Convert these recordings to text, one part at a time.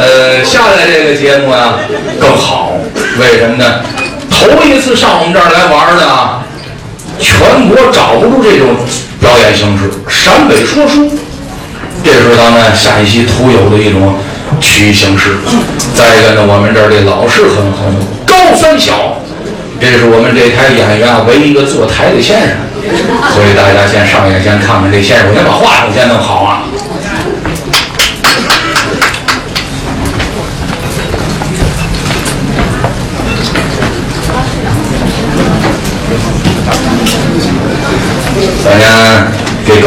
呃，下来这个节目啊更好，为什么呢？头一次上我们这儿来玩呢，全国找不住这种表演形式，陕北说书，这是咱们陕西独有的一种曲艺形式。再一个呢，我们这儿的老师很很高三小，这是我们这台演员啊唯一一个坐台的先生，所以大家先上眼先看看这先生，我先把话筒先弄好啊。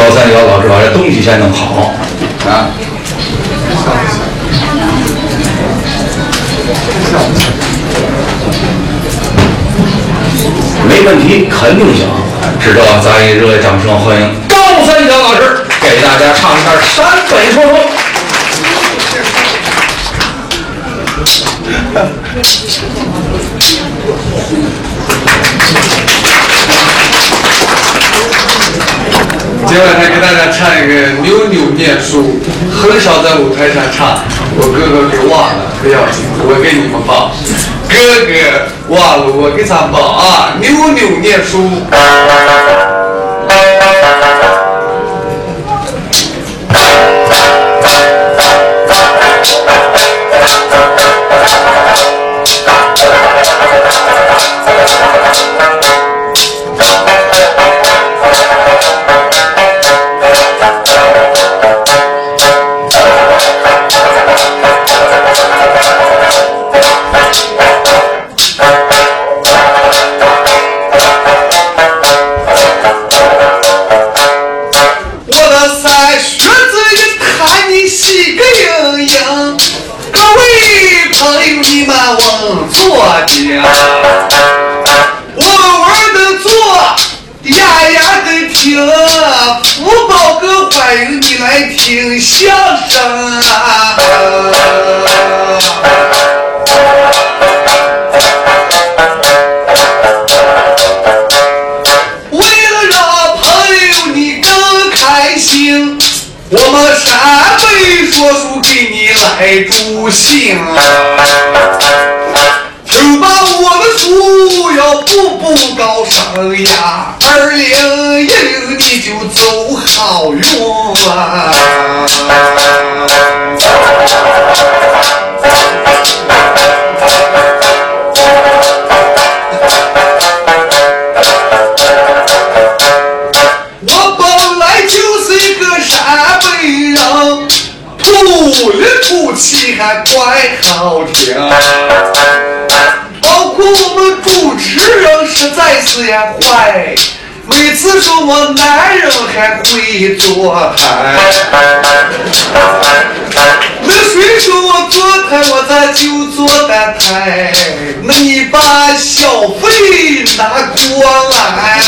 高三小老师把这东西先弄好啊。没问题，肯定行。是这，咱以热烈掌声欢迎高三小老师给大家唱一段陕北说说。接下来给大家唱一个《扭扭念书》，很少在舞台上唱，我哥哥给忘了，不要紧，我给你们报。哥哥忘了我给咱报啊，《扭扭念书》。呀的听，福宝哥欢迎你来听相声啊。为了让朋友你更开心，我们陕北说书给你来助兴。听吧，我的书要步步高升呀，二零一零你就走好运啊！我本来就是一个陕北人，土里土气还怪好听。包括我们主持人实在是也坏，每次说我男人还会坐台。那谁说我坐台，我咋就坐单台？那你把小费拿过来！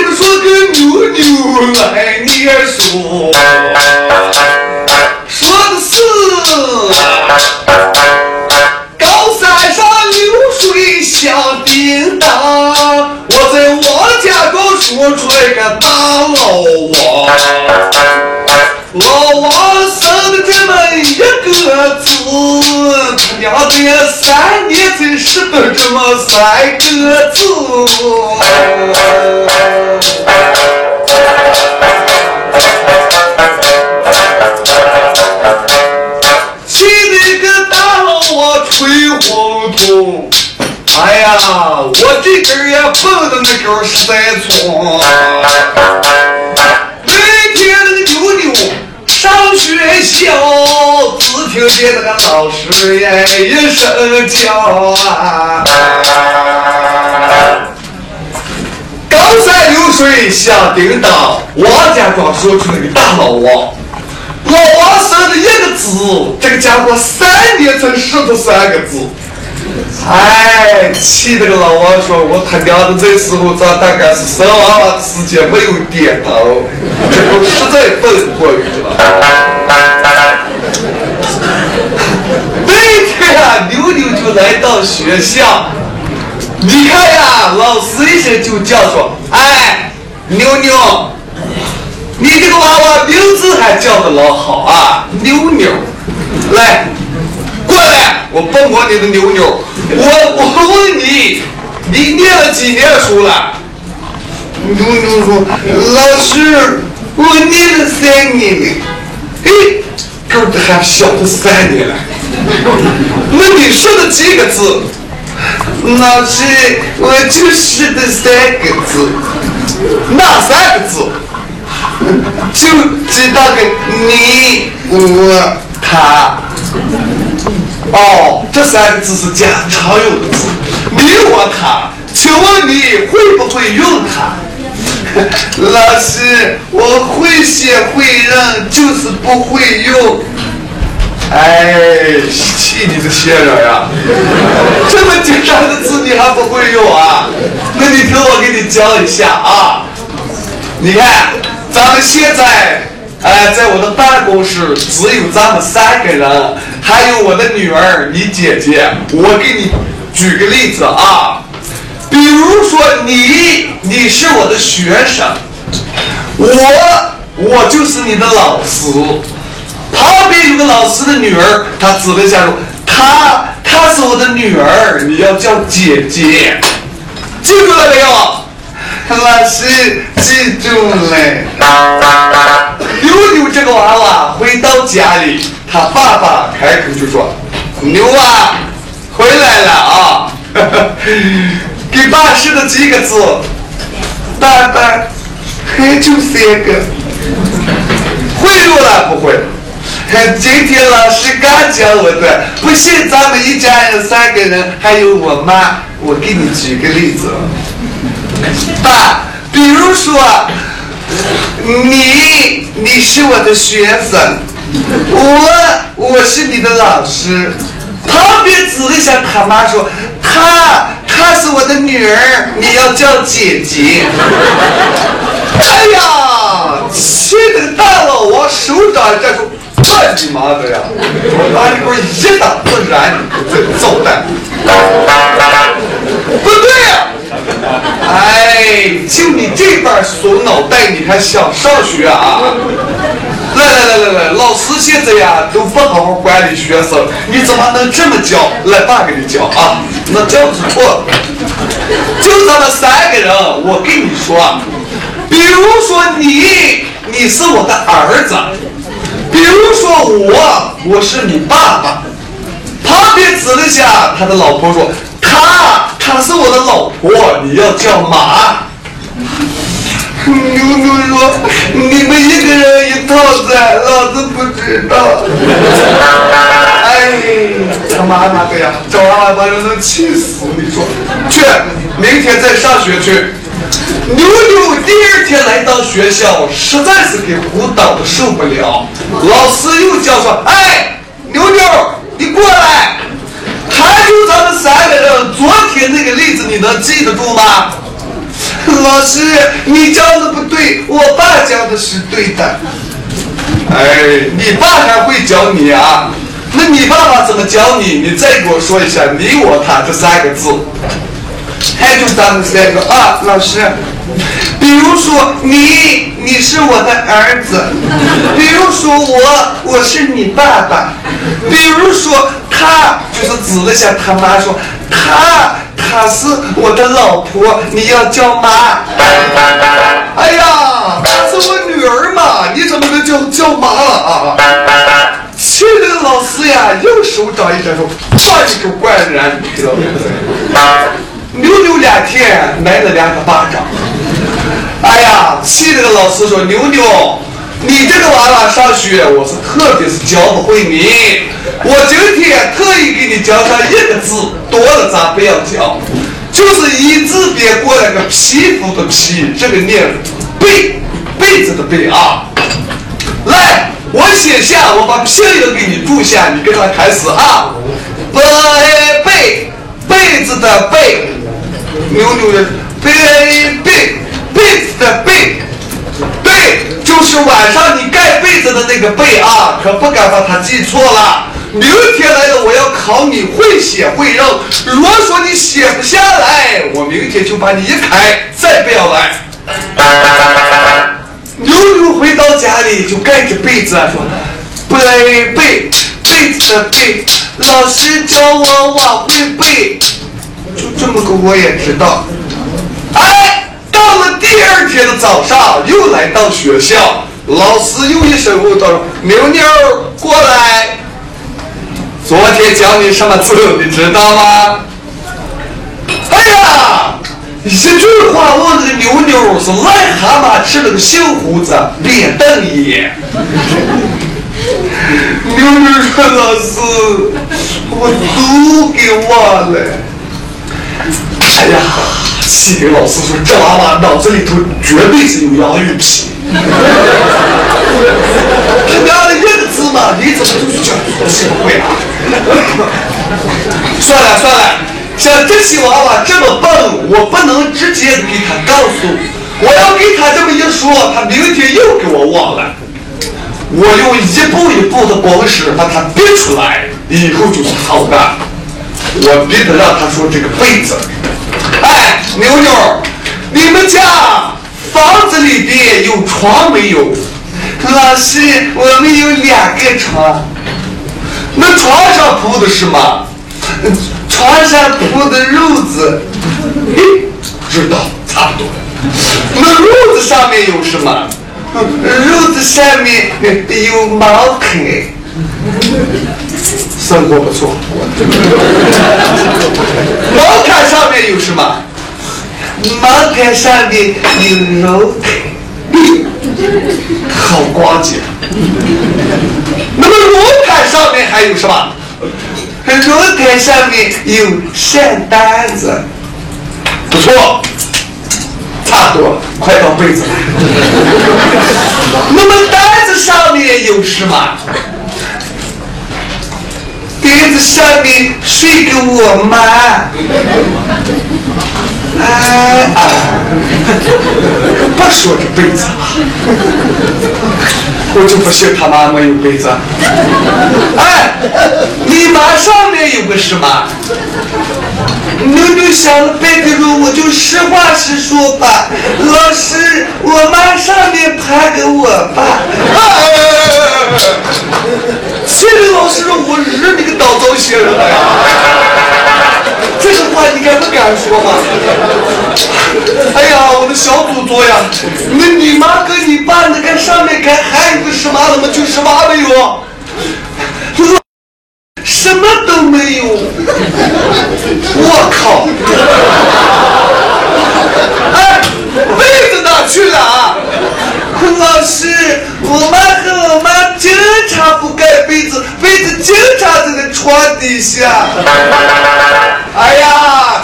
你说个牛牛来念书，说的是高山上流水响叮当，我在王家沟说出来个大老王。老王个字，他娘的三年才识得这么三个字。气得个大老王吹红头。哎呀，我这根儿也蹦的那根儿实在粗。只听见那个老师呀一声叫啊。高山流水响叮当，王家庄说出那个大老王。老王生的一个字，这个家伙三年才识得三个字。哎，气那个老王说：“我他娘的这时候咱大概是生娃娃的时间没有点头，这我实在分不过去了。”到学校。你看呀，老师一声就叫说：“哎，妞妞，你这个娃娃名字还叫的老好啊，妞妞，来，过来，我碰过你的妞妞。我我问你，你念了几年书了？妞妞说：老师，我念了三年了。哎，个儿还小的三年了。那你说的几个字？老师，我就是的三个字，哪三个字？就知道个你、我、他。哦，这三个字是家常用的字，你、我、他。请问你会不会用它？老师，我会写会认，就是不会用。哎，气你这些人呀！这么简单的字你还不会用啊？那你听我给你教一下啊！你看，咱们现在哎，在我的办公室只有咱们三个人，还有我的女儿，你姐姐。我给你举个例子啊，比如说你，你是我的学生，我，我就是你的老师。旁边有个老师的女儿，她指了一下说：“她，她是我的女儿，你要叫姐姐，记住了没有？”老师记住了。妞妞这个娃娃回到家里，他爸爸开口就说：“妞啊，回来了啊！给爸说了几个字？爸爸，还就三个，会用了不会？”今天老师刚教我的，不信咱们一家人三个人，还有我妈，我给你举个例子。爸，比如说，你你是我的学生，我我是你的老师。旁边指了一下他妈说，他她是我的女儿，你要叫姐姐。哎呀，气得大老王手掌这说。这你妈的呀！我把你给我一打不然，你走的。不对呀！哎，就你这般怂脑袋，你还想上学啊？来来来来来，老师现在呀都不好好管理学生，你怎么能这么教？来，爸给你教啊！那教是错，就咱们三个人，我跟你说，比如说你，你是我的儿子。比如说我，我是你爸爸。旁边指了下他的老婆说：“他他是我的老婆，你要叫妈。”牛牛说：“你们一个人一套噻，老子不知道。”哎，他妈妈的呀，这娃娃把人能气死！你说，去，明天再上学去。牛牛第二天来到学校，实在是给胡捣的受不了。老师又叫说：“哎，牛牛，你过来。还有咱们三个人，昨天那个例子你能记得住吗？” 老师，你教的不对，我爸教的是对的。哎，你爸还会教你啊？那你爸爸怎么教你？你再给我说一下“你我他”这三个字。还就是咱们三个啊，老师。比如说你，你是我的儿子；比如说我，我是你爸爸；比如说他，就是指了下他妈说他，她是我的老婆，你要叫妈。哎呀，她是我女儿嘛，你怎么能叫叫妈了啊？气得老师呀，右手掌一伸说，把你个怪人，知道吗？扭扭两天，挨了两个巴掌。哎呀，气那个老师说：“牛牛，你这个娃娃上学，我是特别是教不会你。我今天特意给你教上一个字，多了咱不要教，就是一字边过来个皮肤的皮，这个念被被子的被啊。来，我写下，我把拼音给你注下，你跟他开始啊。被被被子的被。”牛牛的被这，个背啊，可不敢把它记错了。明天来了，我要考你会写会认。如果说你写不下来，我明天就把你一开，再不要来。牛牛回到家里就盖着被子说：“背背被子的被，老师教我我会背。”就这么个我也知道。哎，到了第二天的早上，又来到学校，老师又一声问道：“妞妞过来。”昨天教你什么字，你知道吗？哎呀，一句话我那个妞妞是癞蛤蟆吃了个小胡子，脸瞪眼。妞妞说：“老师，我都给忘了。”哎呀，西林老师说：“这娃娃脑子里头绝对是有洋芋皮。”他娘的一个字嘛，你怎么就学不会啊？算了算了，像这些娃娃这么笨，我不能直接给他告诉，我要给他这么一说，他明天又给我忘了。我用一步一步的公式把他逼出来，以后就是好的。我逼得让他说这个被子。哎，妞妞，你们家房子里边有床没有？老师，我们有两个床。那床上铺的是吗？床上铺的褥子。知道，差不多。那褥子上面有什么？褥子上面有毛毯。生活不错。毛毯上面有什么？毛毯上面有肉。好光景。那么炉台上面还有什么？炉台上面有扇单子，不错，差不多，快到被子了。那么单子上面有什么？单子上面睡个我妈。哎哎，不说这被子了，我就不信他妈没有被子。哎，你妈上面有个什么？妞妞想了半天说，我就实话实说吧。老师，我妈上面爬个我爸。谢谢老师，我日你个倒灶仙人呀！这个话你该不敢说吗？哎呀，我的小祖宗呀！那你妈跟你爸那个上面看还有个什么？怎么就什么没有？什么都没有。我靠！哎，被子哪去了啊？老师，我妈和我妈经常不盖被子，被子经常在那床底下。哎呀，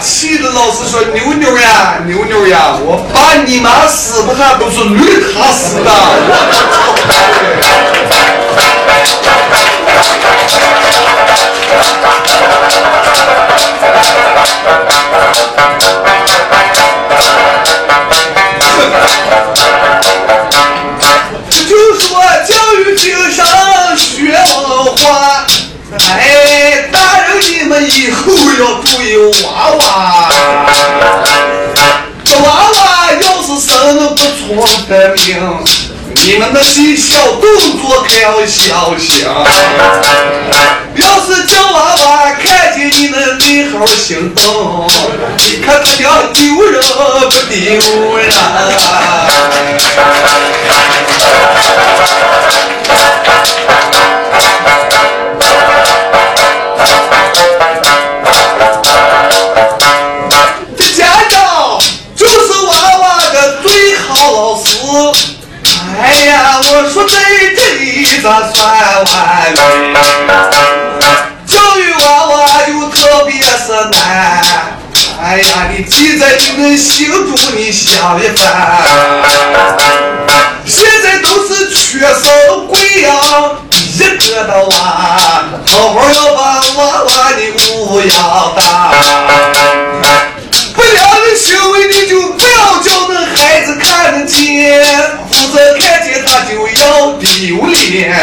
气得老师说妞妞呀，妞妞呀，我把你妈死不看都是绿他死的。你们那些小动作可要小心。要是叫娃娃看见你那美好心动，你看他娘丢人不丢人？我说在这里咋算完了？教育娃娃又特别是难。哎呀，你记在你的心中，你想一番。现在都是缺少贵养，一个的娃，好好要把娃娃你抚养大。不良的行为你就不要叫那孩子看得见，否则看见他就要丢脸。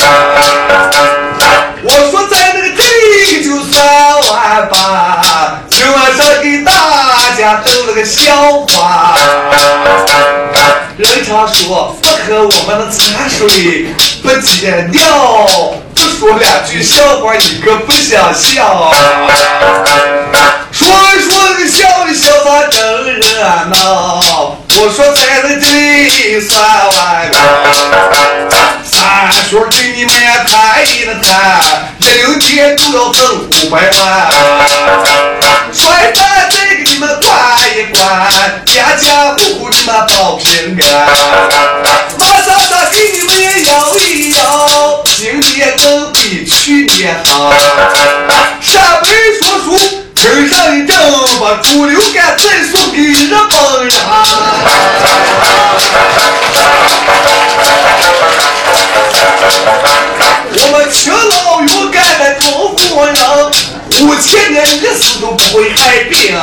我说在那个这里就三万八，今晚上给大家逗了个笑话。人常说不喝我们的茶水不解尿。说两句笑话你可不想笑。说说个笑一笑咱真热闹，我说在这里算完了。三叔给你们谈一谈，一六年都要挣五百万。帅饭再给你们管一管，家家户户你们保平安。马上上给你们也摇一摇，今年更比去年好。陕北说书村上一整，把猪流感再送给日本人。我们勤劳勇敢的中国人，五千年历史都不会害病。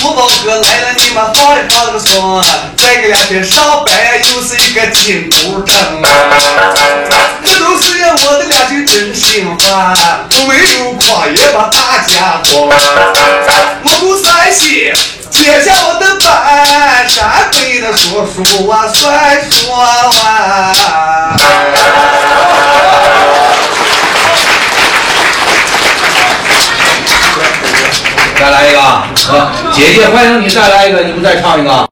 福宝哥来了，你们放一放个松，再个两天上班又是一个金箍疼。这都是我的两句真心话，我没有夸也把大家光。我住山西，接下我的班，陕北的说书我算说完。再来一个，姐姐欢迎你再来一个，你不再唱一个。